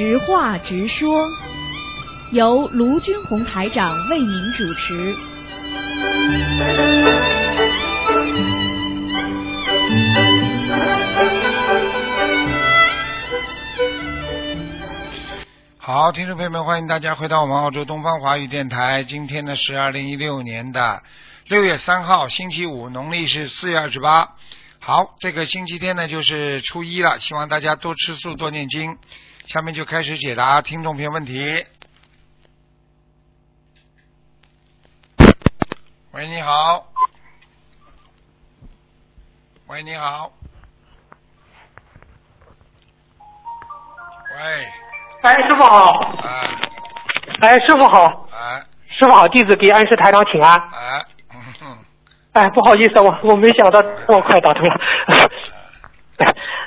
直话直说，由卢军红台长为您主持。好，听众朋友们，欢迎大家回到我们澳洲东方华语电台。今天呢是二零一六年的六月三号，星期五，农历是四月二十八。好，这个星期天呢就是初一了，希望大家多吃素，多念经。下面就开始解答听众朋友问题。喂，你好。喂，你好。喂，哎，师傅好！哎哎，师傅好！哎师傅好，弟子给安师台长请安。哎，嗯，哎，不好意思，我我没想到这么快打通了。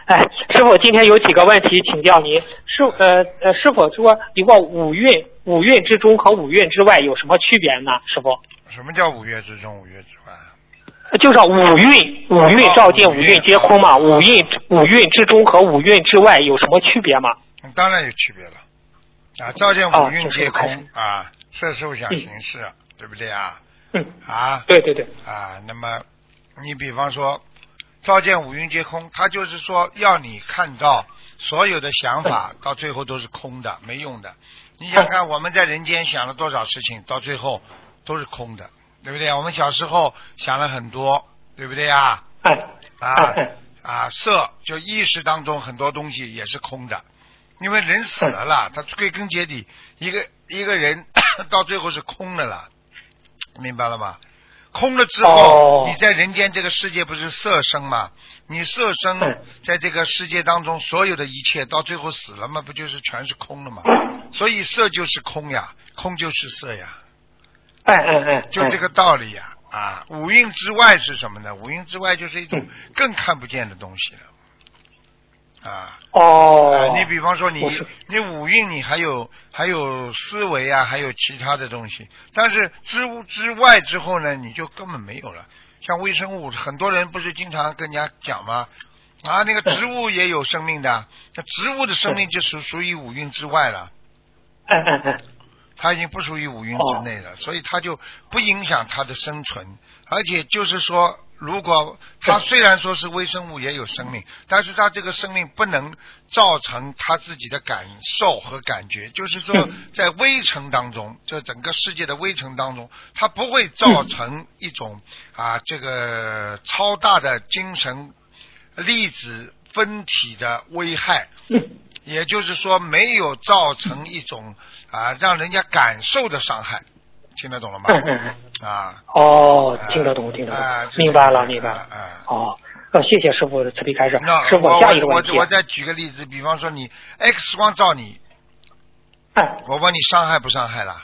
哎，师傅，今天有几个问题请教您。师呃呃，师傅说一个五蕴，五蕴之中和五蕴之外有什么区别呢？师傅，什么叫五岳之中，五岳之外？就是五蕴，五蕴照见五蕴皆空嘛。五蕴五蕴之中和五蕴之外有什么区别吗？嗯当然有区别了。啊，照见哦五蕴皆空啊，色受想行识，对不对啊？嗯，啊对对对，啊，那么你比方说，照见五蕴皆空，他就是说要你看到所有的想法 到最后都是空的，没用的。你想看我们在人间想了多少事情，到最后都是空的，对不对？我们小时候想了很多，对不对呀？哎啊啊，色就意识当中很多东西也是空的，因为人死了啦，他归根结底，一个一个人 到最后是空的了，明白了吗？空了之后，哦你在人间这个世界不是色生吗？你色生嗯在这个世界当中所有的一切，到最后死了嘛，不就是全是空了吗？所以色就是空呀，空就是色呀。哎哎哎，就这个道理呀、啊！五蕴之外是什么呢？五蕴之外就是一种更看不见的东西了。啊，哦啊，你比方说你你五运你还有还有思维啊，还有其他的东西，但是之物之外之后呢，你就根本没有了。像微生物，很多人不是经常跟人家讲吗？啊，那个植物也有生命的，那植物的生命就属属于五蕴之外了。哎哎哎，它已经不属于五蕴之内了，所以它就不影响它的生存。而且就是说，如果它虽然说是微生物也有生命，但是它这个生命不能造成它自己的感受和感觉。就是说嗯，在微尘当中，这整个世界的微尘当中，它不会造成一种啊这个超大的精神粒子分体的危害。嗯也就是说，没有造成一种啊让人家感受的伤害，听得懂了吗？嗯嗯嗯，啊，哦，听得懂，听得啊懂，明白了，明白了。啊，哦，呃，谢谢师傅的慈悲开示那。师傅，我下一个问题我我，我再举个例子，比方说你 X 光照你，哎，我问你伤害不伤害啦？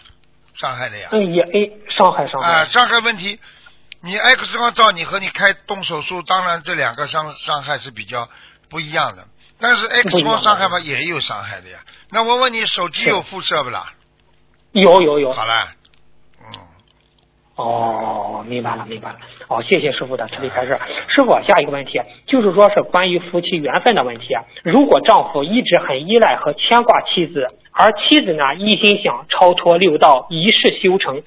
伤害的呀。嗯，也哎，伤害伤啊，害，伤害问题，你 X 光照你和你开动手术，当然这两个伤伤害是比较不一样的。但是 X 光伤害嘛也有伤害的呀。那我问你，手机有辐射不啦？有有有。好了，嗯。哦，明白了，明白了。哦，谢谢师傅的慈悲开示。师傅，下一个问题就是说是关于夫妻缘分的问题。如果丈夫一直很依赖和牵挂妻子，而妻子呢一心想超脱六道，一世修成，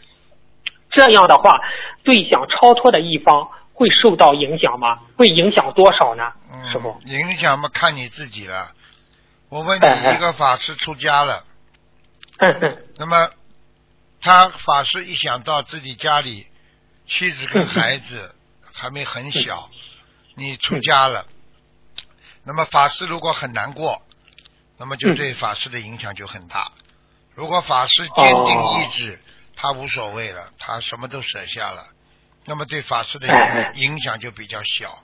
这样的话，对想超脱的一方会受到影响吗？会影响多少呢？师傅嗯，，影响嘛看你自己了。我问你，一个法师出家了，嗯嗯那么他法师一想到自己家里妻子跟孩子还没很小，你出家了，那么法师如果很难过，那么就对法师的影响就很大。如果法师坚定意志，他无所谓了，他什么都舍下了，那么对法师的哎影影响就比较小。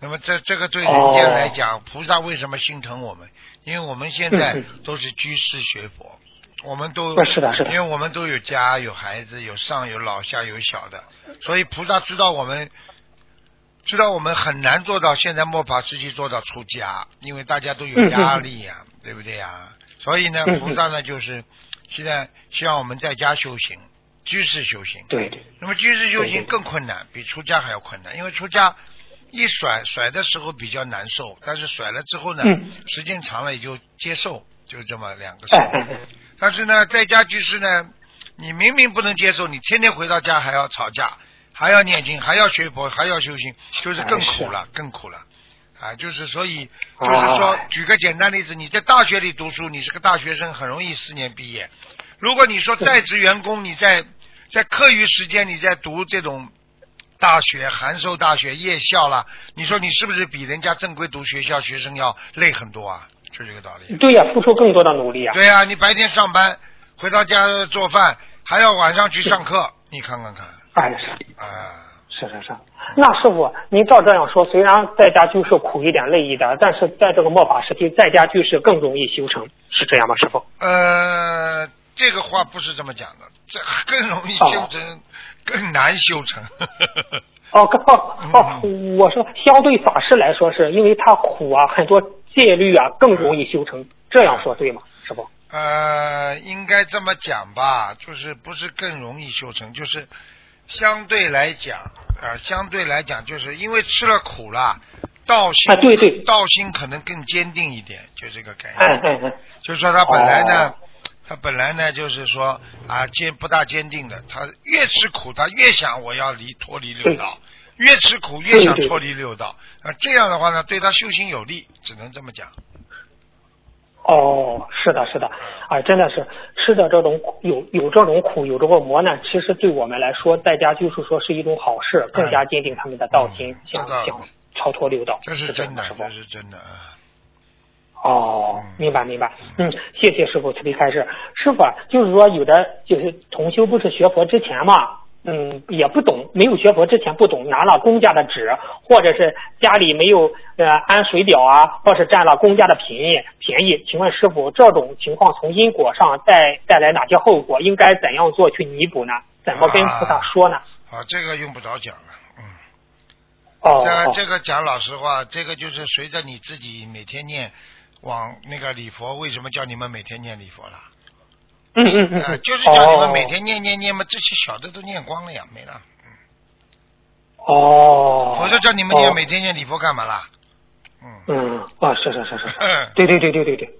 那么这这个对人间来讲，菩萨为什么心疼我们？因为我们现在嗯都是居士学佛，我们都嗯，是的，是的。因为，我们都有家有孩子，有上有老下有小的，所以菩萨知道我们，知道我们很难做到现在末法时期做到出家，因为大家都有压力呀、对不对呀？所以呢，菩萨呢就是现在希望我们在家修行，居士修行。对对，那么居士修行更困难，比出家还要困难，因为出家一甩甩的时候比较难受，但是甩了之后呢，嗯。时间长了也就接受，就这么两个事。哎哎哎，但是呢，在家居士呢，你明明不能接受，你天天回到家还要吵架，还要念经，还要学佛，还要修行，就是更苦了，更苦了。啊，就是所以，就是说，哎举个简单例子，你在大学里读书，你是个大学生，很容易四年毕业。如果你说在职员工，你在在课余时间你在读这种大学、函授大学、夜校啦，你说你是不是比人家正规读学校学生要累很多啊？就这个道理。对呀、付出更多的努力啊。对呀、你白天上班，回到家做饭，还要晚上去上课，你看看看，哎，是啊，是是是。那师傅，您照这样说，虽然在家居士苦一点、累一点，但是在这个末法时期，在家居士更容易修成，是这样吗，师傅？呃，这个话不是这么讲的，这更容易修成，更难修成。哦哦，我说相对法师来说，是因为他苦啊，很多戒律啊，更容易修成。这样说对吗，师傅？呃，应该这么讲吧，就是不是更容易修成，就是相对来讲，呃、相对来讲，就是因为吃了苦了，道心、啊对对道心可能更坚定一点，就这个概念。哎哎哎，就是说他本来呢，哦他本来呢就是说啊坚不大坚定的，他越吃苦，他越想我要离脱离六道，越吃苦越想脱离六道，啊这样的话呢对他修行有利，只能这么讲。哦，是的，是的，啊，真的是吃的这种苦，有有这种苦，有这个磨难，其实对我们来说，在家就是说是一种好事，更加坚定他们的道心，想想超脱六道。这是真的这是真的啊。哦嗯，明白明白，嗯，谢谢师傅慈悲开示。师傅啊，就是说有的就是同修不是学佛之前嘛，嗯，也不懂，没有学佛之前不懂，拿了公家的纸，或者是家里没有呃安水表啊，或是占了公家的便宜便宜。请问师傅，这种情况从因果上带带来哪些后果？应该怎样做去弥补呢？怎么跟菩萨说呢？啊，这个用不着讲了，嗯，哦哦这这个讲老实话，这个就是随着你自己每天念往那个礼佛，为什么叫你们每天念礼佛啦？嗯嗯嗯就是叫你们每哦天念念念嘛，这些小的都念光了呀，没了。哦，否则叫你们念哦每天念礼佛干嘛啦？嗯。嗯啊，是是是是，对对对对对对。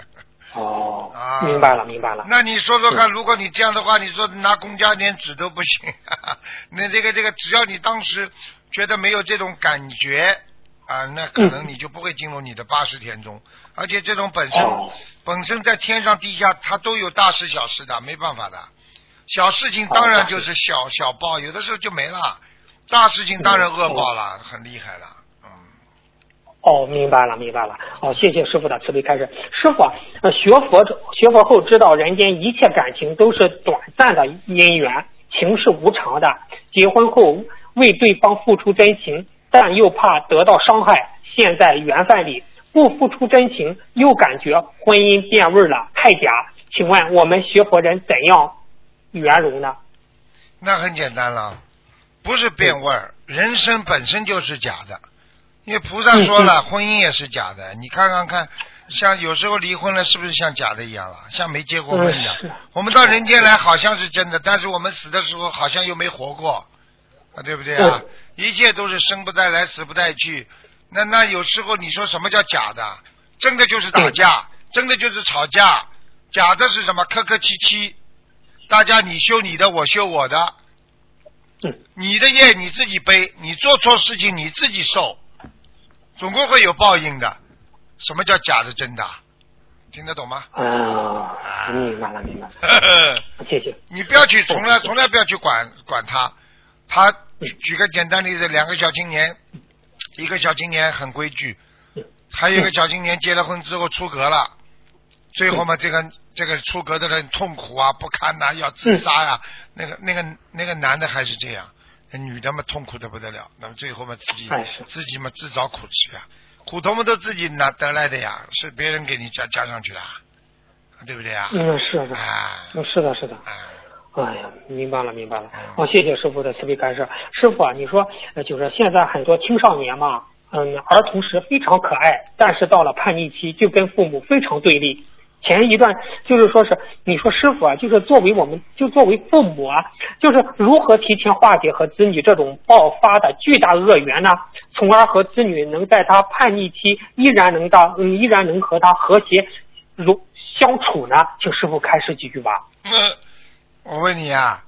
哦啊，明白了，明白了。那你说说看，如果你这样的话，你说拿公家连纸都不行，那这个这个，只要你当时觉得没有这种感觉啊，那可能你就不会进入你的八十天中。而且这种本身、哦本身在天上地下，它都有大事小事的，没办法的。小事情当然就是小小报，有的时候就没了。大事情当然恶报了，很厉害了。嗯，哦，明白了，明白了。哦，谢谢师傅的慈悲开示。师傅啊，呃，学佛者学佛后知道人间一切感情都是短暂的因缘，情是无常的。结婚后为对方付出真情，但又怕得到伤害，陷在缘分里，不付出真情，又感觉婚姻变味了，太假。请问我们学佛人怎样圆融呢？那很简单了，不是变味儿，人生本身就是假的。因为菩萨说了，婚姻也是假的。你看看看，像有时候离婚了，是不是像假的一样了？像没结过婚一样。我们到人间来好像是真的，但是我们死的时候好像又没活过，啊，对不对啊？一切都是生不带来，死不带去。那那有时候你说什么叫假的？真的就是打架，真的就是吵架。假的是什么？客客气气，大家你修你的，我修我的。嗯你的业你自己背，你做错事情你自己受，总归会有报应的。什么叫假的真的？听得懂吗？啊，明白了，明白了。谢谢。你不要去，从来从来不要去管管他。他举个简单例子，两个小青年，一个小青年很规矩，还有一个小青年结了婚之后出格了，最后嘛，这个这个出格的人痛苦啊，不堪呐、要自杀呀、那个那个那个男的还是这样，那女的嘛痛苦的不得了，那么最后嘛自己自己嘛自找苦吃呀、苦头嘛都自己拿得来的呀，是别人给你加加上去的啊，对不对啊？嗯，是的，啊嗯，是的，是的。啊。哎呀，明白了，明白了嗯。哦，谢谢师傅的慈悲开示。师傅啊，你说，呃就是现在很多青少年嘛，嗯，儿童时非常可爱，但是到了叛逆期就跟父母非常对立。前一段就是说是，你说师傅啊，就是作为我们，就作为父母啊，就是如何提前化解和子女这种爆发的巨大恶缘呢？从而和子女能在他叛逆期依然能到，嗯，依然能和他和谐如相处呢？请师傅开示几句吧。嗯，我问你啊，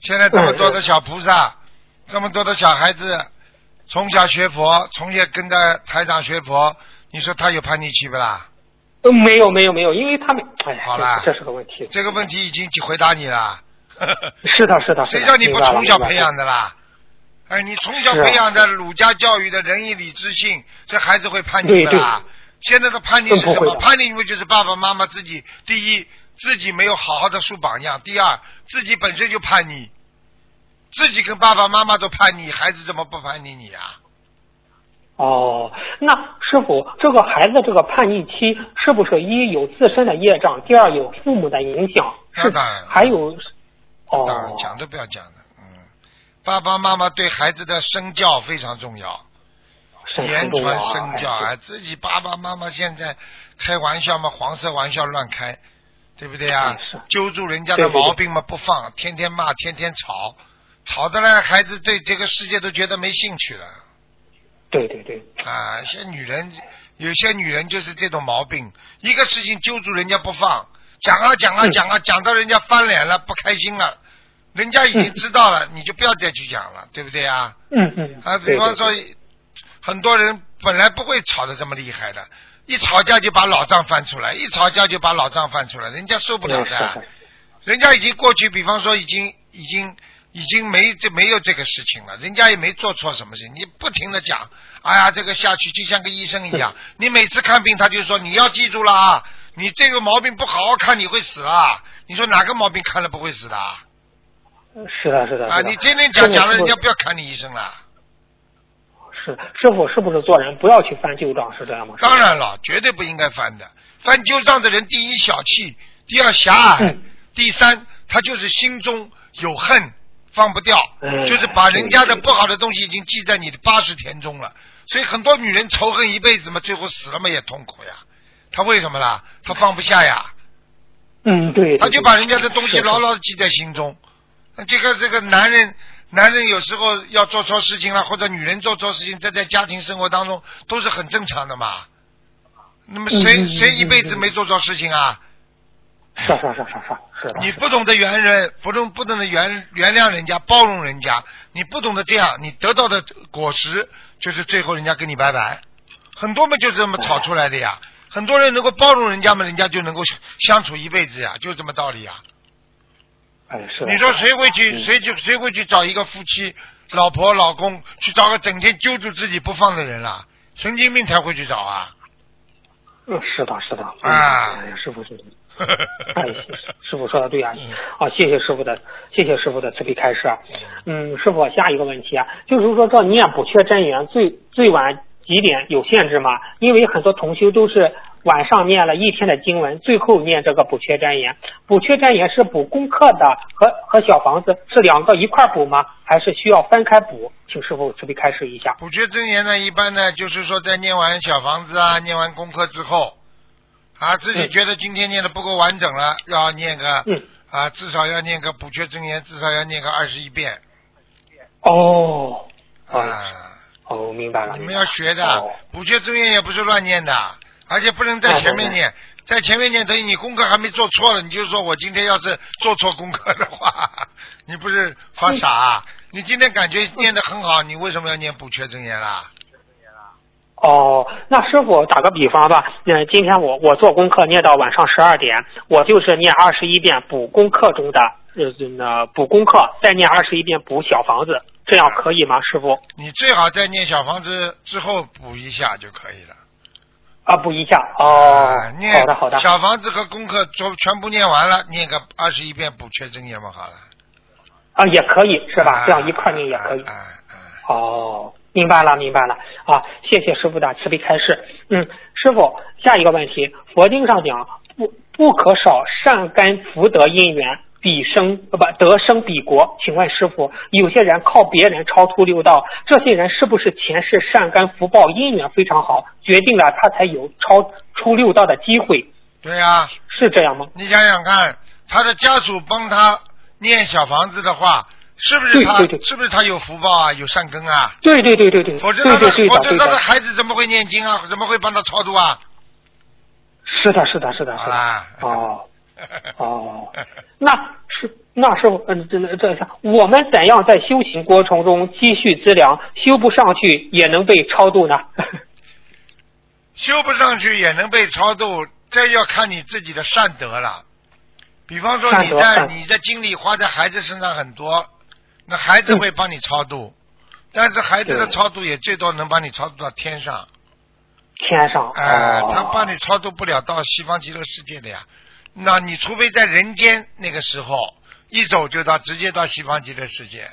现在这么多的小菩萨，这么多的小孩子，从小学佛，从小跟着台长学佛，你说他有叛逆期不啦？嗯，没有没有没有，因为他们，哎呀，好了这这是个问题。这个问题已经回答你了。是的，是的，谁叫你不从小培养的啦？哎，你从小培养的儒家教育的仁义礼智信，这孩子会叛逆的啦。现在的叛逆是什么？叛逆因为就是爸爸妈妈自己，第一自己没有好好的树榜样，第二自己本身就叛逆，自己跟爸爸妈妈都叛逆，孩子怎么不叛逆你啊？哦，那师傅，这个孩子这个叛逆期是不是一有自身的业障，第二有父母的影响？是那当然还有，哦，当然讲都不要讲的，嗯，爸爸妈妈对孩子的身教非常重要。言传身啊，教啊，哎自己爸爸妈妈现在开玩笑嘛，黄色玩笑乱开，对不对啊？揪住人家的毛病嘛不放，天天骂，天天吵，吵的呢孩子对这个世界都觉得没兴趣了。对对对，啊！一些女人，有些女人就是这种毛病，一个事情揪住人家不放，讲啊讲啊嗯。讲啊，讲到人家翻脸了，不开心了，人家已经知道了，你就不要再去讲了，对不对啊？嗯嗯，啊，比方说对对，很多人本来不会吵得这么厉害的，一吵架就把老账翻出来，一吵架就把老账翻出来，人家受不了的。人家已经过去，比方说已经已经已经没这没有这个事情了，人家也没做错什么事，你不停的讲，哎呀，这个下去就像个医生一样，你每次看病他就说你要记住了啊，你这个毛病不好好看你会死啊，你说哪个毛病看了不会死的啊？是的，是的，啊，你天天讲讲了，人家不要看你医生了。傅是师傅是不是做人不要去翻旧账，是这样吗？当然了，绝对不应该翻的。翻旧账的人，第一小气，第二狭隘，嗯第三他就是心中有恨，放不掉，嗯就是把人家的不好的东西已经记在你的八十田中了。所以很多女人仇恨一辈子嘛，最后死了嘛也痛苦呀。她为什么啦？她放不下呀，嗯，对，对她就把人家的东西牢牢的记在心中。那这个这个男人，男人有时候要做错事情了，或者女人做错事情，这在家庭生活当中都是很正常的嘛。那么谁、谁一辈子没做错事情啊？是是是是是是，你不懂得原人，不懂不懂得原原谅人家，包容人家，你不懂得这样，你得到的果实就是最后人家跟你拜拜。很多嘛就这么吵出来的呀。很多人能够包容人家嘛，人家就能够相处一辈子呀，就这么道理呀。哎是。你说谁会去嗯谁去谁会去找一个夫妻老婆老公去找个整天揪住自己不放的人啦？神经病才会去找啊！嗯，是的，是的。啊哎呀，师傅说的，哎，师傅说的对啊。啊，谢谢师傅的，谢谢师傅的慈悲开示啊。嗯，师傅，下一个问题啊，就是说这念不缺真言最最晚几点有限制吗？因为很多同修都是晚上念了一天的经文，最后念这个补缺真言。补缺真言是补功课的和和小房子是两个一块补吗？还是需要分开补？请师傅慈悲开示一下。补缺真言呢，一般呢就是说在念完小房子啊、念完功课之后，啊自己嗯觉得今天念的不够完整了，要念个嗯，啊至少要念个补缺真言，至少要念个二十一遍哦，啊。哦，明白了。你们要学的哦，补缺真言也不是乱念的，而且不能在前面念，在前面念等于你功课还没做错了，你就说我今天要是做错功课的话，你不是发傻啊？你今天感觉念的很好，你为什么要念补缺真言啦？哦，那师傅打个比方吧，嗯，今天我我做功课念到晚上十二点，我就是念二十一遍补功课中的呃那补功课，再念二十一遍补小房子，这样可以吗，师傅？你最好在念小房子之后补一下就可以了。啊，补一下哦啊，念好的好的，小房子和功课全全部念完了，念个二十一遍补缺真言嘛，好了。啊也可以是吧？啊这样一块念也可以。啊啊哦，明白了，明白了啊！谢谢师傅的慈悲开示。嗯，师傅，下一个问题，佛经上讲不不可少善根福德因缘，彼生呃不得生彼国。请问师傅，有些人靠别人超出六道，这些人是不是前世善根福报因缘非常好，决定了他才有超出六道的机会？对呀、是这样吗？你想想看，他的家属帮他念小房子的话，是不是他对对对是不是他有福报啊，有善根啊？对对对对对，否则他的对对对否则他的的对的，孩子怎么会念经啊？怎么会帮他超度啊？是的，是的，是的，是的。好啦。哦 哦，那是那是，嗯，这这这，我们怎样在修行过程中积蓄资粮，修不上去也能被超度呢？修不上去也能被超度，这要看你自己的善德了。比方说你在你的精力花在孩子身上很多，那孩子会帮你超度，但是孩子的超度也最多能帮你超度到天上，天上哎、哦，他帮你超度不了到西方极乐世界的呀。那你除非在人间那个时候一走就到直接到西方极乐世界，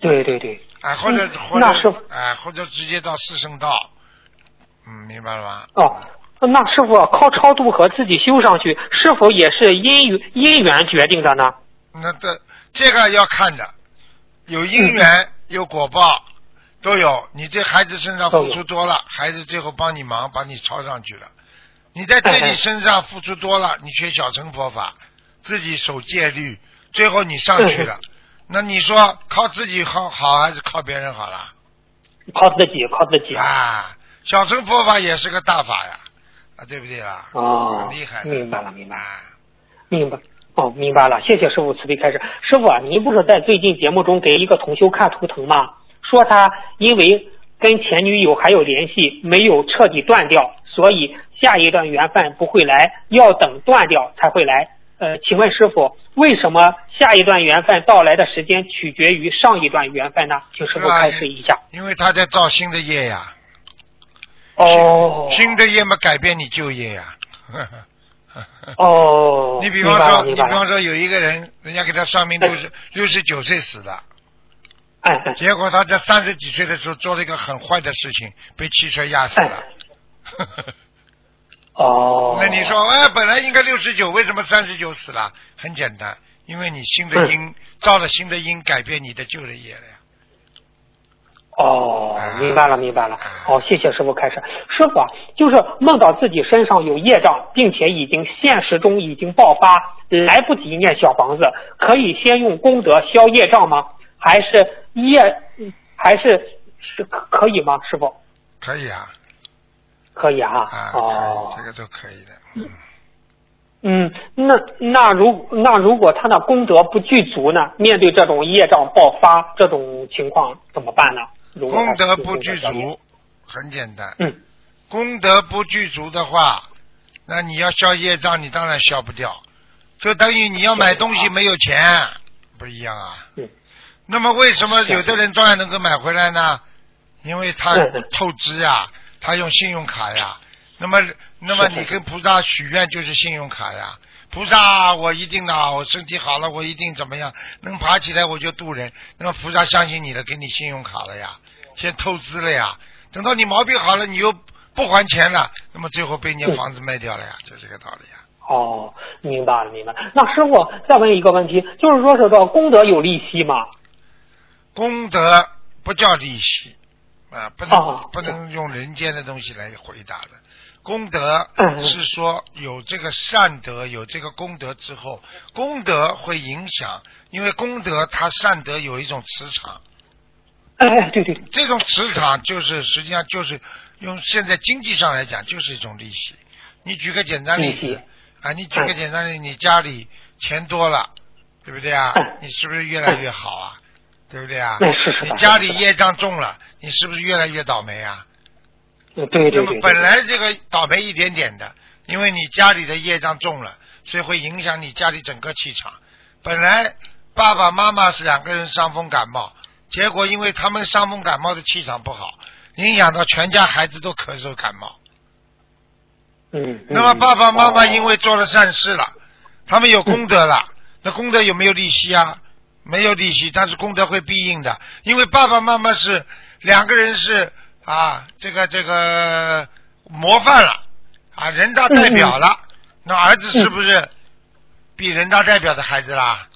对对对，哎、或者嗯或者哎、或者直接到四圣道，嗯，明白了吗？哦，那师傅靠超度和自己修上去，是否也是因缘因缘决定的呢？那这这个要看的，有因缘、有果报，都有。你这孩子身上付出多了，孩子最后帮你忙，把你超上去了。你在自己身上付出多了，你学小乘佛法，自己守戒律，最后你上去了。那你说靠自己好好还是靠别人好啦？靠自己，靠自己。啊，小乘佛法也是个大法呀，啊，对不对啊？哦很厉害。明白了明白明白。哦，明白了，谢谢师傅慈悲开示。师傅啊，您不是在最近节目中给一个同修看图腾吗？说他因为跟前女友还有联系，没有彻底断掉，所以下一段缘分不会来，要等断掉才会来。呃，请问师傅，为什么下一段缘分到来的时间取决于上一段缘分呢？请师傅开示一下。因为他在造新的业呀。哦新的业嘛，改变你旧业呀。哦，你比方说，你比方说有一个人，人家给他算命六十六十九岁死的，结果他在三十几岁的时候做了一个很坏的事情，被汽车压死了。哦，那你说，哎，本来应该六十九，为什么三十九死了？很简单，因为你新的因造了新的因，改变你的旧的业了呀。哦啊，明白了，明白了啊。好，谢谢师傅开始。师傅啊，就是梦到自己身上有业障，并且已经现实中已经爆发，来不及念小房子，可以先用功德消业障吗？还是业，还是是可可以吗？师傅可以啊，可以啊。啊，哦，这个都可以的。嗯，嗯，那那如那如果他的功德不具足呢？面对这种业障爆发这种情况怎么办呢？如功德不具足，很简单。嗯，功德不具足的话，那你要消业障，你当然消不掉，就等于你要买东西没有钱，不一样啊。嗯。那么为什么有的人照样能够买回来呢？因为他透支呀，他用信用卡呀。那么，那么你跟菩萨许愿就是信用卡呀。菩萨，我一定的，我身体好了，我一定怎么样，能爬起来我就渡人。那么菩萨相信你了，给你信用卡了呀，先透支了呀。等到你毛病好了，你又不还钱了，那么最后被你的房子卖掉了呀，就这个道理呀。哦，明白了，明白了。那师傅再问一个问题，就是说是这功德有利息吗？功德不叫利息啊，不能、哦不能用人间的东西来回答的。功德是说有这个善德，有这个功德之后，功德会影响，因为功德它善德有一种磁场，哎哎，对对对，这种磁场就是实际上就是用现在经济上来讲就是一种利息。你举个简单例子啊，你举个简单例子，你家里钱多了，对不对啊嗯？你是不是越来越好啊？对不对啊？哎是是你家里业障重了，你是不是越来越倒霉啊？呃对对那么对。本来这个倒霉一点点的，因为你家里的业障重了，所以会影响你家里整个气场。本来爸爸妈妈是两个人伤风感冒，结果因为他们伤风感冒的气场不好，影响到全家孩子都咳嗽感冒。嗯，那么爸爸妈妈嗯因为做了善事了，他们有功德了，那功德有没有利息啊？没有利息，但是功德会必应的，因为爸爸妈妈是两个人是啊，这个这个模范了啊，人大代表了，那儿子是不是比人大代表的孩子啦？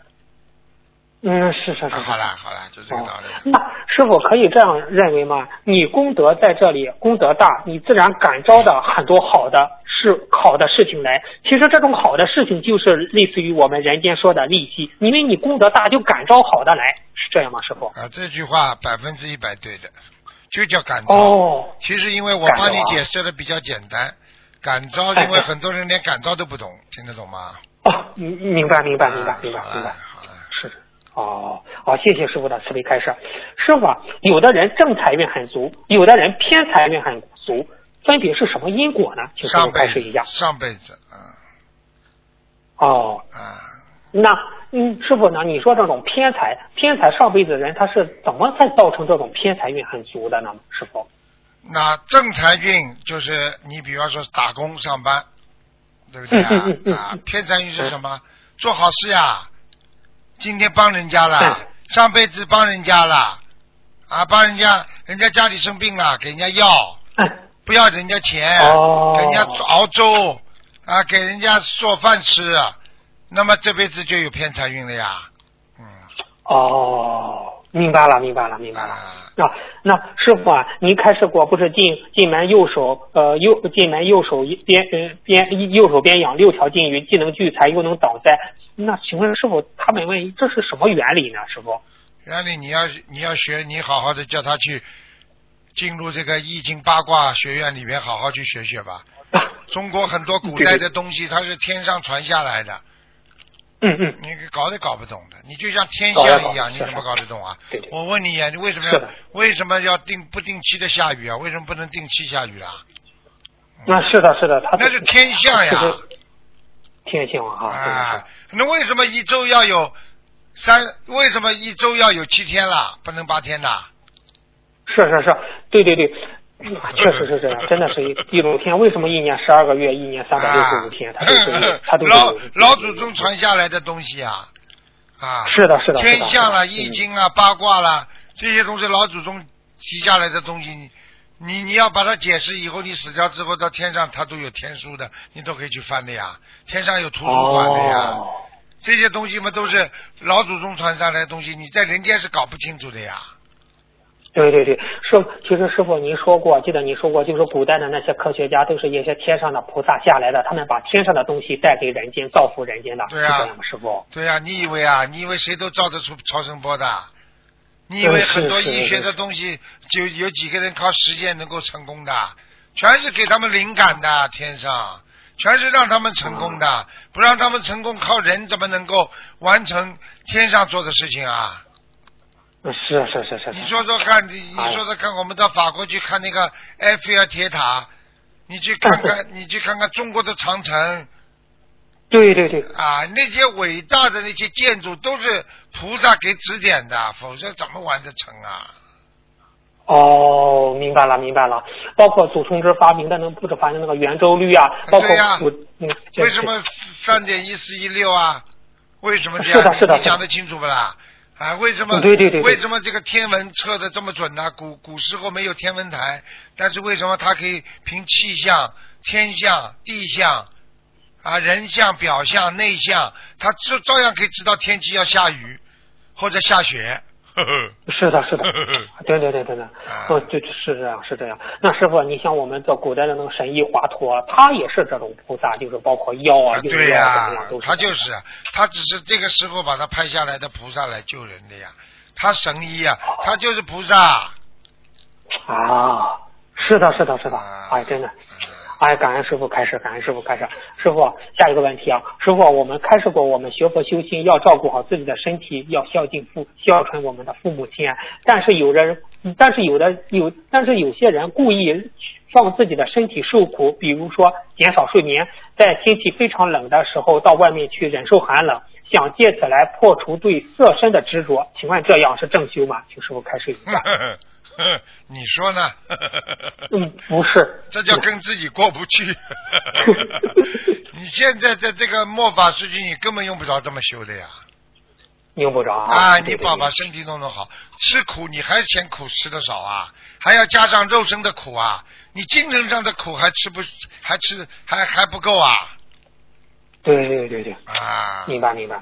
嗯是是是啊。好了好了，就这个道理。那师傅可以这样认为吗？你功德在这里，功德大，你自然感召的很多好的事、好的事情来。其实这种好的事情就是类似于我们人间说的利息，因为你功德大，就感召好的来，是这样吗，师傅？啊，这句话百分之一百对的，就叫感召。哦，其实因为我帮你解释的比较简单，感召，哎因为很多人连感召都不懂，听得懂吗？哦，明明白明白明白明白明白。是的，哦哦，谢谢师傅的慈悲开示。师傅啊，有的人正财运很足，有的人偏财运很足，分别是什么因果呢？请师傅上辈子开示一下。上辈子啊哦，啊，那嗯，师傅呢？你说这种偏财，偏财上辈子的人他是怎么才造成这种偏财运很足的呢？师傅？那正财运就是你比方说打工上班，对不对啊？嗯嗯嗯嗯啊，偏财运是什么？做好事呀，今天帮人家了嗯，上辈子帮人家了，啊，帮人家，人家家里生病了，给人家药，哎，不要人家钱，哦给人家熬粥，啊，给人家做饭吃，那么这辈子就有偏财运了呀，嗯，哦，明白了，明白了，明白了。啊，啊，那师傅啊，您开始过，不是进进门右手呃右进门右手一边呃边右手边养六条金鱼，既能聚财又能挡灾。那请问师傅，他们问这是什么原理呢？师傅？原理你要你要学，你好好的叫他去进入这个易经八卦学院里面，好好去学学吧。中国很多古代的东西，它是天上传下来的，嗯嗯，你搞都搞不懂的。你就像天象一样，你怎么搞得懂啊对对？我问你呀，你为什么要为什么要定不定期的下雨啊？为什么不能定期下雨啊？那是的，是的，他那是天象呀天象啊，啊，那为什么一周要有三？为什么一周要有七天啦？不能八天呐？是是是，对对对。嗯确实是这样，真的是一一种天。为什么一年十二个月，一年三百六十五天，他都是 他都是老老祖宗传下来的东西啊啊！是的，是的，天象了、易经啊、八卦啦，这些都是老祖宗提下来的东西。你你你要把它解释以后，你死掉之后到天上，它都有天书的，你都可以去翻的呀。天上有图书馆的呀，哦这些东西嘛都是老祖宗传下来的东西，你在人间是搞不清楚的呀。对对对，师其实师傅您说过，记得您说过，就是古代的那些科学家都是一些天上的菩萨下来的，他们把天上的东西带给人间，造福人间的，对啊？师傅？对啊、你以为啊？你以为谁都造得出超声波的？你以为很多医学的东西就有几个人靠实践能够成功的？全是给他们灵感的，天上全是让他们成功的，不让他们成功，靠人怎么能够完成天上做的事情啊？嗯是是是是你。说说看，你哎你说说看，我们到法国去看那个埃菲尔铁塔，你去看看，你去看看中国的长城对对对，啊，那些伟大的那些建筑都是菩萨给指点的，否则怎么完得成啊？哦，明白了明白了，包括祖冲之发明的那不是发明那个圆周率啊，包括对呀我嗯，为什么三点一四一六啊？为什么这样？是的是的你讲得清楚不啦？啊，为什么？对对对对为什么这个天文测的这么准呢？古古时候没有天文台，但是为什么它可以凭气象、天象、地象啊、人象、表象、内象，它照照样可以知道天气要下雨或者下雪。是的，是的，对对对对对，啊哦，对，是这样，是这样。那师傅，你像我们这古代的那个神医华佗，他也是这种菩萨，就是包括药啊、对呀。他就是，他只是这个时候把他派下来的菩萨来救人的呀。他神医啊、他就是菩萨。啊，是的，是的，是的，啊哎，真的。哎，感恩师傅开始，感恩师傅开始。师傅，下一个问题啊，师傅，我们开始过，我们学佛修心要照顾好自己的身体，要孝敬父，孝顺我们的父母亲。但是有人，但是有的有，但是有些人故意让自己的身体受苦，比如说减少睡眠，在天气非常冷的时候到外面去忍受寒冷，想借此来破除对色身的执着。请问这样是正修吗？请师傅开始一下。你说呢？嗯，不是，这叫跟自己过不去。你现在在这个末法时期，你根本用不着这么修的呀！用不着啊，你把把身体弄弄好，吃苦你还嫌苦吃的少啊？还要加上肉身的苦啊？你精神上的苦还吃不还吃还还不够啊？对对对对，啊！明白明白。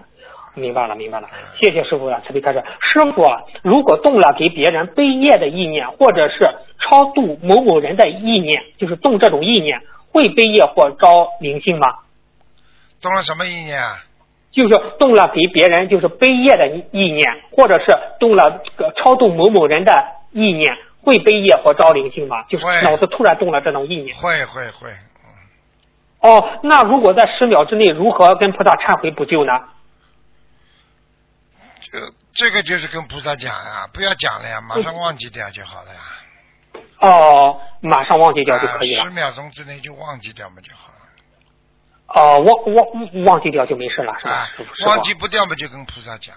明白了，明白了，谢谢师傅的慈悲开示。师傅啊，如果动了给别人背业的意念，或者是超度某某人的意念，就是动这种意念，会背业或招灵性吗？动了什么意念啊？就是动了给别人就是背业的意念，或者是动了这个超度某某人的意念，会背业或招灵性吗？就是脑子突然动了这种意念。会会会，哦，那如果在十秒之内，如何跟菩萨忏悔补救呢？这这个就是跟菩萨讲啊，不要讲了呀，马上忘记掉就好了呀。哦，马上忘记掉就可以了。十秒钟之内就忘记掉嘛就好了。哦，忘忘忘记掉就没事了，是吧？忘记不掉嘛就跟菩萨讲。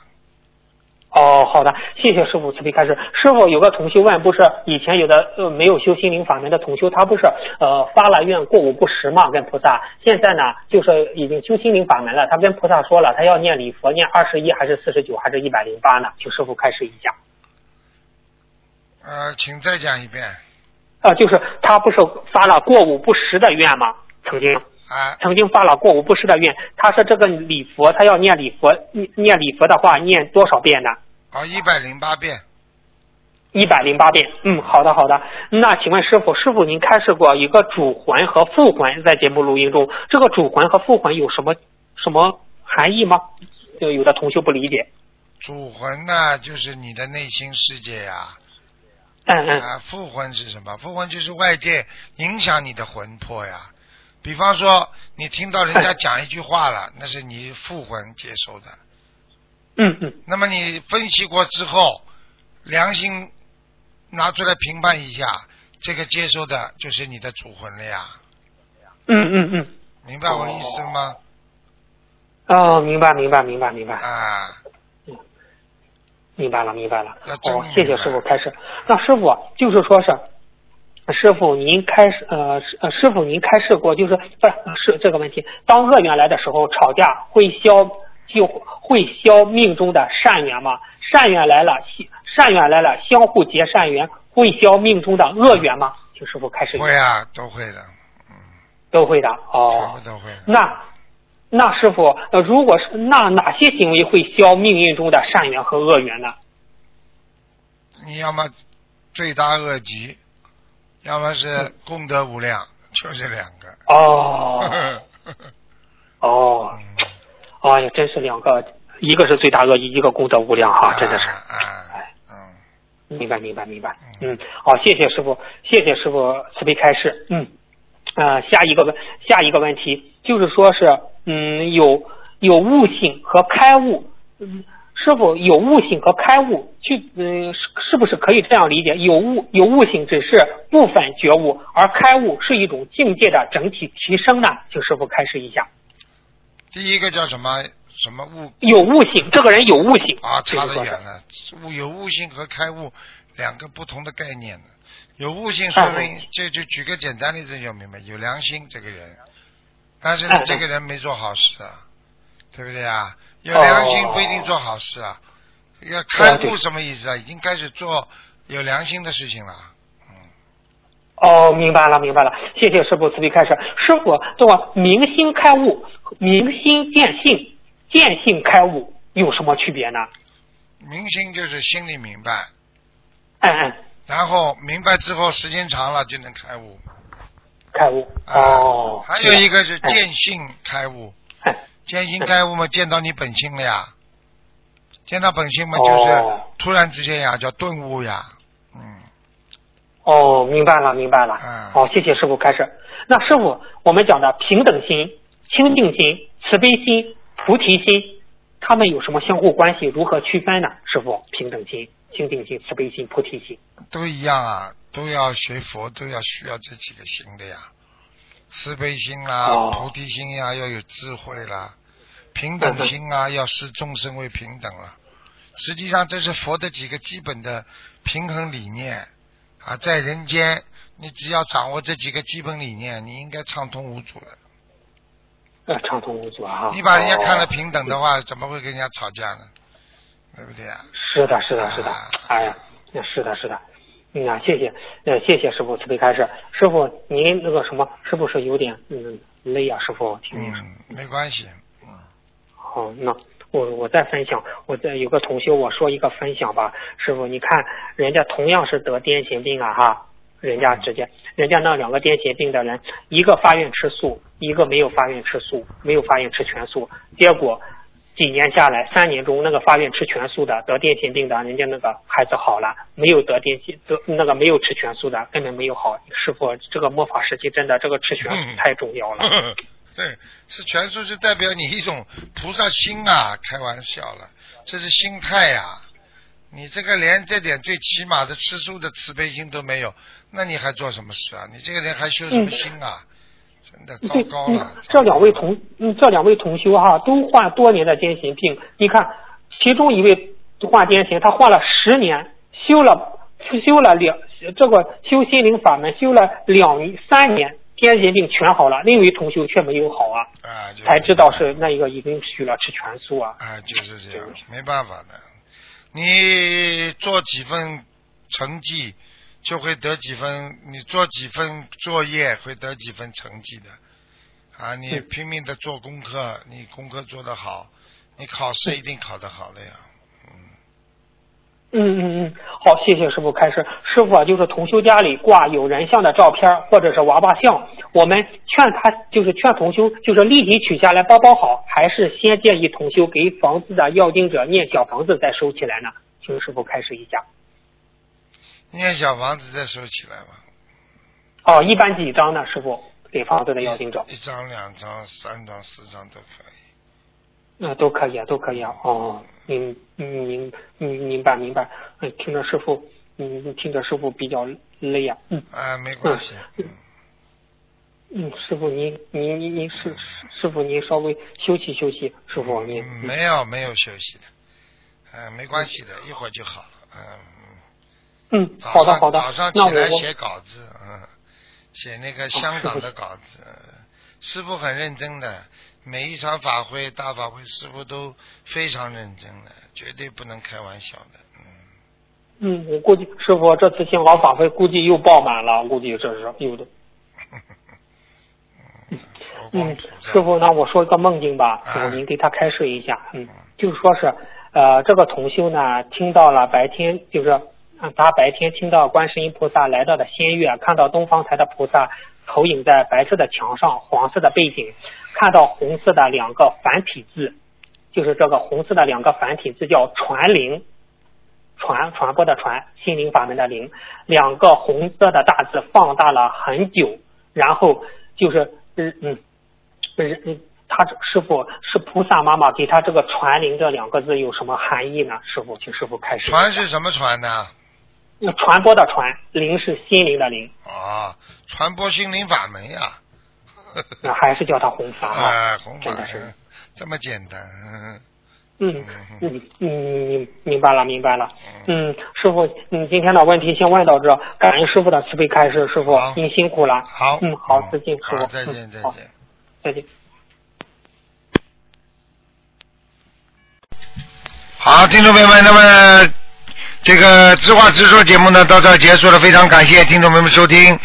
哦，好的，谢谢师傅慈悲开示。师傅有个同修问，不是以前有的呃没有修心灵法门的同修，他不是呃发了愿过午不食嘛，跟菩萨。现在呢，就是已经修心灵法门了，他跟菩萨说了，他要念礼佛，念二十一还是四十九还是一百零八呢？请师傅开示一下。呃，请再讲一遍。啊，就是他不是发了过午不食的愿吗？曾经啊，曾经发了过午不食的愿，他说这个礼佛，他要念礼佛，念念礼佛的话，念多少遍呢？好，一百零八遍。一百零八遍。嗯，好的好的。那请问师傅，师傅您开示过一个主魂和副魂在节目录音中，这个主魂和副魂有什么什么含义吗？就有的同学不理解。主魂呢，就是你的内心世界呀、嗯嗯啊。副魂是什么？副魂就是外界影响你的魂魄呀。比方说，你听到人家 讲一句话了，那是你副魂接收的。嗯嗯那么你分析过之后，良心拿出来评判一下，这个接受的就是你的主魂了呀。嗯嗯嗯。明白我意思吗？哦，明白明白明白明白。啊，明白了，明白了。哦，谢谢师傅开始。那师傅就是说是，师傅您开始呃师呃师傅您开示过，就是不是是这个问题，当恶缘来的时候吵架会消就会消命中的善缘吗？善缘来了，善缘来了，相互结善缘，会消命中的恶缘吗？请师傅开始。会啊，都会的，都会的全哦部。都会的。那那师傅，呃，如果是那哪些行为会消命运中的善缘和恶缘呢？你要么罪大恶极，要么是功德无量，就这两个。哦 哦，嗯哎呀，真是两个，一个是罪大恶极，一个功德无量哈，真的是。啊，啊嗯，明白，明白，明白。嗯，好，谢谢师傅，谢谢师傅慈悲开示。嗯，呃，下一个问，下一个问题就是说是，嗯，有有悟性和开悟，嗯，师傅有悟性和开悟，去，嗯，是是不是可以这样理解？有悟有悟性只是部分觉悟，而开悟是一种境界的整体提升呢？请师傅开示一下。第一个叫什么什么悟有悟性，这个人有悟性啊，差得远了。悟有悟性和开悟两个不同的概念。有悟性说明，这就举个简单例子就明白，有良心这个人，但是呢嗯，这个人没做好事啊，对不对啊？有良心不一定做好事啊。要开悟什么意思啊？已经开始做有良心的事情了。嗯，哦，明白了，明白了，谢谢师傅慈悲开示。师傅，这个明心开悟、明心见性、见性开悟有什么区别呢？明心就是心里明白，嗯嗯，然后明白之后时间长了就能开悟。开悟。啊哦，还有一个是哎见性开悟，哎见性开悟嘛，见到你本性了呀，见到本性嘛，就是哦突然之间呀，叫顿悟呀，嗯，哦，明白了，明白了。嗯哦，谢谢师傅开始。那师傅，我们讲的平等心、清净心、慈悲心、菩提心，他们有什么相互关系？如何区分呢？师傅，平等心、清净心、慈悲心、菩提心。都一样啊，都要学佛，都要需要这几个心的呀，慈悲心啊，哦菩提心呀，要有智慧啦，平等心啊，要视众生为平等了。实际上，这是佛的几个基本的平衡理念啊，在人间，你只要掌握这几个基本理念，你应该畅通无阻的。呃，畅通无阻啊！你把人家看了哦平等的话，怎么会跟人家吵架呢？对不对啊？是的，是的，是的啊，哎呀，那是的，是的，嗯啊，谢谢，呃，谢谢师傅慈悲开示。师傅，您那个什么，是不是有点嗯累啊？师傅，听您说。嗯，没关系。嗯，好，那我我再分享，我再有个同学，我说一个分享吧。师傅，你看人家同样是得癫痫病啊，哈，人家直接，人家那两个癫痫病的人，一个发愿吃素，一个没有发愿吃素，没有发愿吃全素，结果。几年下来，三年中那个发愿吃全素的得癫痫病的，人家那个孩子好了；没有得癫痫得那个没有吃全素的，根本没有好。师傅，这个末法时期真的这个吃全素太重要了。对，是全素是代表你一种菩萨心啊，开玩笑了，这是心态呀、你这个连这点最起码的吃素的慈悲心都没有，那你还做什么事啊？你这个人还修什么心啊？真的糟糕了。，这两位同嗯这两位同修哈都患多年的癫痫病，你看其中一位患癫痫，他患了十年，修了修了两这个修心灵法门修了两三年，癫痫病全好了，另一同修却没有好啊，啊，才知道是那一个已经许了吃全素啊。啊，就是这样，没办法的。你做几份成绩，就会得几分；你做几份作业，会得几分成绩的。啊，你拼命的做功课，你功课做得好，你考试一定考得好的呀。嗯嗯嗯嗯，好，谢谢师傅开始。师傅啊，就是同修家里挂有人像的照片或者是娃娃像，我们劝他就是劝同修，就是立即取下来包包好，还是先建议同修给房子的要经者念小房子再收起来呢？请师傅开始一下。念小房子再收起来吧，哦，一般几张呢？师傅给房子的要经者，一张、两张、三张、四张都可以。那、都可以啊，都可以啊。哦，明明明明明白明白。嗯，听着师傅，嗯，听着师傅比较累呀、嗯。啊，没关系。嗯嗯，师傅您您您您师师师傅您稍微休息休息，师傅您嗯，没有没有休息的，嗯、没关系的，一会儿就好了。嗯。嗯，早好的好的早上，起来写稿子，嗯，写那个香港的稿子，师傅很认真的，每一场法会大法会，师傅都非常认真的，绝对不能开玩笑的，嗯，嗯，我估计师傅这次香港法会估计又爆满了，估计这是有的。嗯师傅，那我说一个梦境吧，师啊傅您给他开示一下。嗯，就是说是，呃，这个同修呢，听到了白天，就是嗯他白天听到观世音菩萨来到的仙乐，看到东方台的菩萨投影在白色的墙上，黄色的背景，看到红色的两个繁体字，就是这个红色的两个繁体字叫传灵。传传播的传，心灵法门的灵，两个红色的大字放大了很久，然后就是嗯嗯嗯嗯，他师傅是菩萨妈妈给他这个传灵这两个字有什么含义呢？师傅，请师傅开始。传是什么传呢？那传播的传，灵是心灵的灵，啊，传播心灵法门呀，那还是叫他弘法啊？啊，弘法真的是嗯这么简单，嗯嗯嗯嗯，明明白了明白了。嗯，师傅，嗯，今天的问题先问到这，感恩师傅的慈悲开示，师傅您辛苦了。好，嗯，好，再见，师傅。好，再见再见。再见。好，听众朋友们，那么这个知话直说节目呢到这儿结束了，非常感谢听众朋友们收听。